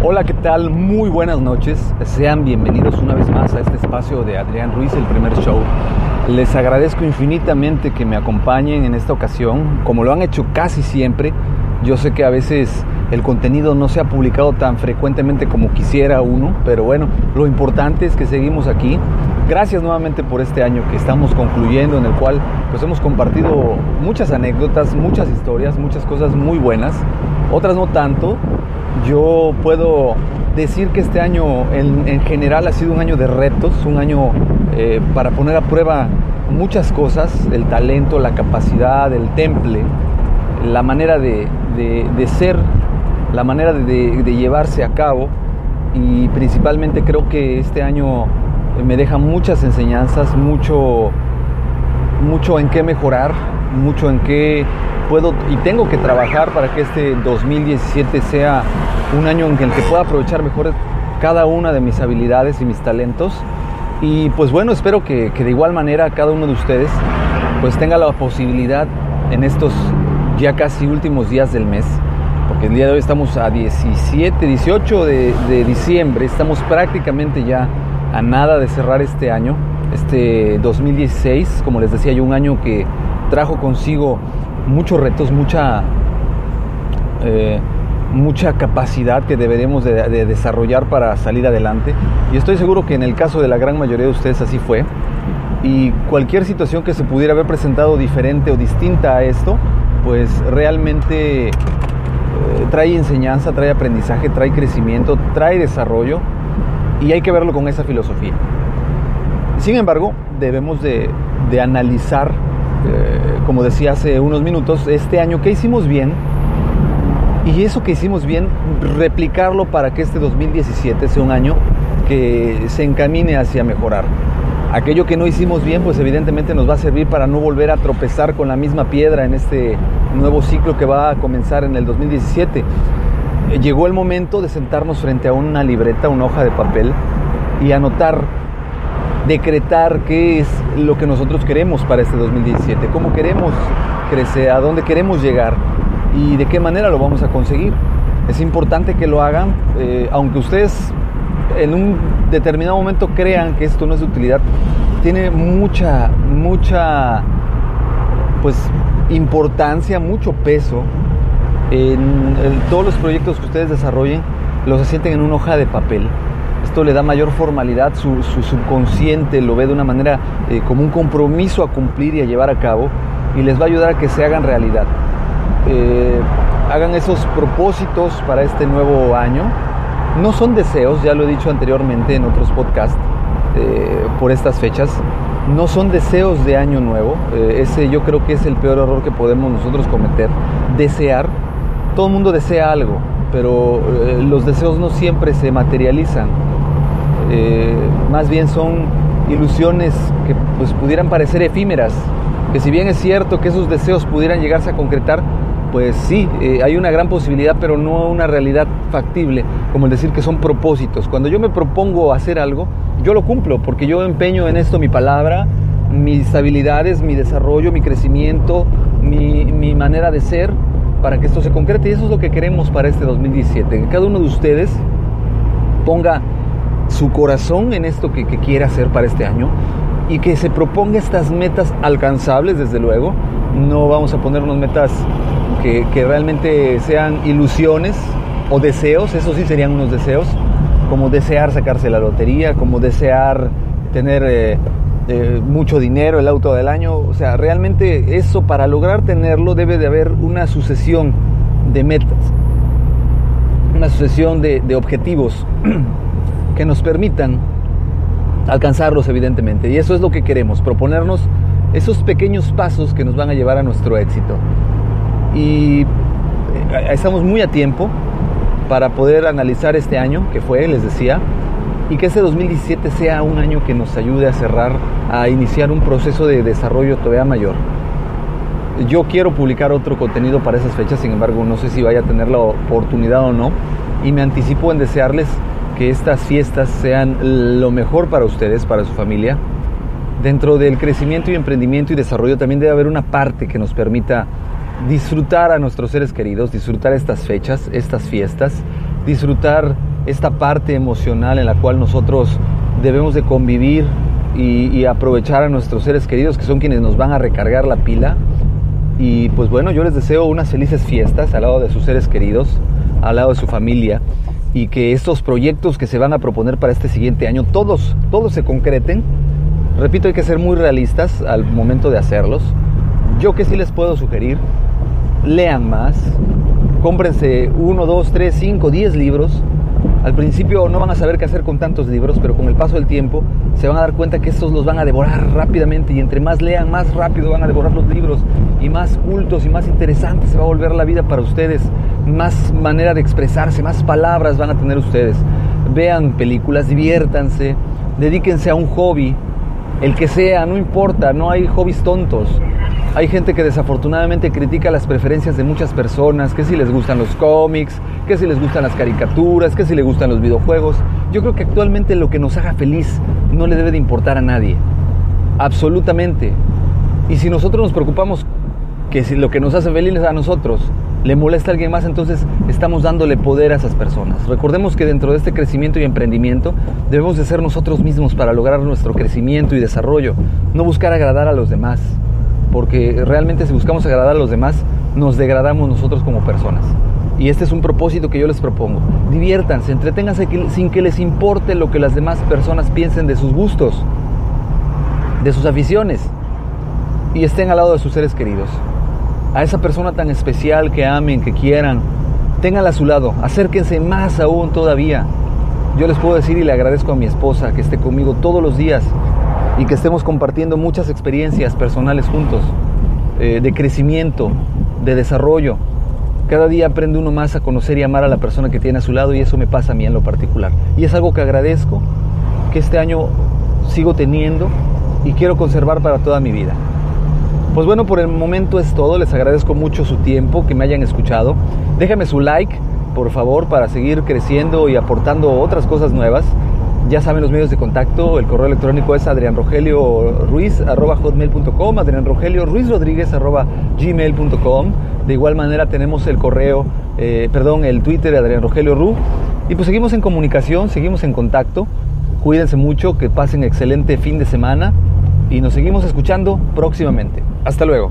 Hola, ¿qué tal? Muy buenas noches. Sean bienvenidos una vez más a este espacio de Adrián Ruiz, el primer show. Les agradezco infinitamente que me acompañen en esta ocasión, como lo han hecho casi siempre. Yo sé que a veces el contenido no se ha publicado tan frecuentemente como quisiera uno, pero bueno, lo importante es que seguimos aquí. Gracias nuevamente por este año que estamos concluyendo, en el cual pues hemos compartido muchas anécdotas, muchas historias, muchas cosas muy buenas, otras no tanto. Yo puedo decir que este año en, general ha sido un año de retos, un año eh, para poner a prueba muchas cosas, el talento, la capacidad, el temple, la manera de, de ser la manera de, llevarse a cabo. Y principalmente creo que este año me deja muchas enseñanzas, mucho, mucho en qué mejorar, mucho en qué puedo y tengo que trabajar para que este 2017 sea un año en el que pueda aprovechar mejor cada una de mis habilidades y mis talentos. Y pues bueno, espero que, de igual manera cada uno de ustedes pues tenga la posibilidad en estos ya casi últimos días del mes porque el día de hoy estamos a 17, 18 de, diciembre, estamos prácticamente ya a nada de cerrar este año, este 2016, como les decía yo, un año que trajo consigo muchos retos, mucha, eh, mucha capacidad que deberemos de, de, desarrollar para salir adelante. Y estoy seguro que en el caso de la gran mayoría de ustedes así fue. Y cualquier situación que se pudiera haber presentado diferente o distinta a esto, pues realmente eh, trae enseñanza, trae aprendizaje, trae crecimiento, trae desarrollo y hay que verlo con esa filosofía. Sin embargo, debemos de, analizar, eh, como decía hace unos minutos, este año que hicimos bien y eso que hicimos bien, replicarlo para que este 2017 sea un año que se encamine hacia mejorar aquello que no hicimos bien, pues evidentemente nos va a servir para no volver a tropezar con la misma piedra en este nuevo ciclo que va a comenzar en el 2017. Eh, llegó el momento de sentarnos frente a una libreta, una hoja de papel y anotar, decretar qué es lo que nosotros queremos para este 2017, cómo queremos crecer, a dónde queremos llegar y de qué manera lo vamos a conseguir. Es importante que lo hagan, eh, aunque ustedes en un determinado momento crean que esto no es de utilidad, tiene mucha, mucha, pues, importancia, mucho peso en, todos los proyectos que ustedes desarrollen, los asienten en una hoja de papel. Le da mayor formalidad, su, subconsciente lo ve de una manera eh, como un compromiso a cumplir y a llevar a cabo y les va a ayudar a que se hagan realidad. Eh, hagan esos propósitos para este nuevo año, no son deseos, ya lo he dicho anteriormente en otros podcasts eh, por estas fechas, no son deseos de año nuevo. Ese yo creo que es el peor error que podemos nosotros cometer. Desear, todo el mundo desea algo, pero los deseos no siempre se materializan. Más bien son ilusiones que pues, pudieran parecer efímeras, que si bien es cierto que esos deseos pudieran llegarse a concretar, pues sí, eh, hay una gran posibilidad, pero no una realidad factible, como el decir que son propósitos. Cuando yo me propongo hacer algo, yo lo cumplo, porque yo empeño en esto mi palabra, mis habilidades, mi desarrollo, mi crecimiento, mi, mi manera de ser, para que esto se concrete. Y eso es lo que queremos para este 2017. Que cada uno de ustedes ponga su corazón en esto que, que quiere hacer para este año y que se proponga estas metas alcanzables, desde luego. No vamos a ponernos metas que, realmente sean ilusiones o deseos, eso sí serían unos deseos, como desear sacarse la lotería, como desear tener eh, eh, mucho dinero, el auto del año, o sea, realmente eso para lograr tenerlo debe de haber una sucesión de metas, una sucesión de, de objetivos que nos permitan alcanzarlos evidentemente. Y eso es lo que queremos, proponernos esos pequeños pasos que nos van a llevar a nuestro éxito y eh, estamos muy a tiempo para poder analizar este año que fue, les decía, y que este 2017 sea un año que nos ayude a cerrar, a iniciar un proceso de desarrollo todavía mayor. Yo quiero publicar otro contenido para esas fechas, sin embargo no sé si vaya a tener la oportunidad o no, y me anticipo en desearles que estas fiestas sean lo mejor para ustedes, para su familia. Dentro del crecimiento y emprendimiento y desarrollo también debe haber una parte que nos permita disfrutar a nuestros seres queridos, disfrutar estas fechas, estas fiestas, disfrutar esta parte emocional en la cual nosotros debemos de convivir y, aprovechar a nuestros seres queridos que son quienes nos van a recargar la pila. Y pues bueno, yo les deseo unas felices fiestas al lado de sus seres queridos, al lado de su familia y que estos proyectos que se van a proponer para este siguiente año, todos, todos se concreten. Repito, hay que ser muy realistas al momento de hacerlos. Yo que sí les puedo sugerir, lean más, cómprense uno, dos, tres, cinco, diez libros, al principio no van a saber qué hacer con tantos libros, pero con el paso del tiempo se van a dar cuenta que estos los van a devorar rápidamente y entre más lean, más rápido van a devorar los libros y más cultos y más interesantes se va a volver la vida para ustedes, más manera de expresarse, más palabras van a tener ustedes. Vean películas, diviértanse, dedíquense a un hobby, el que sea, no importa, no hay hobbies tontos. Hay gente que desafortunadamente critica las preferencias de muchas personas, que si les gustan los cómics, que si les gustan las caricaturas, que si les gustan los videojuegos. Yo creo que actualmente lo que nos haga feliz no le debe de importar a nadie. Absolutamente. Y si nosotros nos preocupamos que si lo que nos hace feliz a nosotros le molesta a alguien más, entonces estamos dándole poder a esas personas. Recordemos que dentro de este crecimiento y emprendimiento debemos de ser nosotros mismos para lograr nuestro crecimiento y desarrollo, no buscar agradar a los demás porque realmente si buscamos agradar a los demás, nos degradamos nosotros como personas. Y este es un propósito que yo les propongo. Diviértanse, entreténganse sin que les importe lo que las demás personas piensen de sus gustos, de sus aficiones, y estén al lado de sus seres queridos. A esa persona tan especial que amen, que quieran, ténganla a su lado, acérquense más aún todavía. Yo les puedo decir y le agradezco a mi esposa que esté conmigo todos los días y que estemos compartiendo muchas experiencias personales juntos, eh, de crecimiento, de desarrollo. Cada día aprende uno más a conocer y amar a la persona que tiene a su lado y eso me pasa a mí en lo particular. Y es algo que agradezco, que este año sigo teniendo y quiero conservar para toda mi vida. Pues bueno, por el momento es todo. Les agradezco mucho su tiempo, que me hayan escuchado. Déjame su like, por favor, para seguir creciendo y aportando otras cosas nuevas. Ya saben los medios de contacto, el correo electrónico es adrianrogelio.ruiz.hotmail.com, adrianrogelio gmail.com. De igual manera tenemos el correo, eh, perdón, el Twitter de Adrián Rogelio Ru. Y pues seguimos en comunicación, seguimos en contacto. Cuídense mucho, que pasen excelente fin de semana y nos seguimos escuchando próximamente. Hasta luego.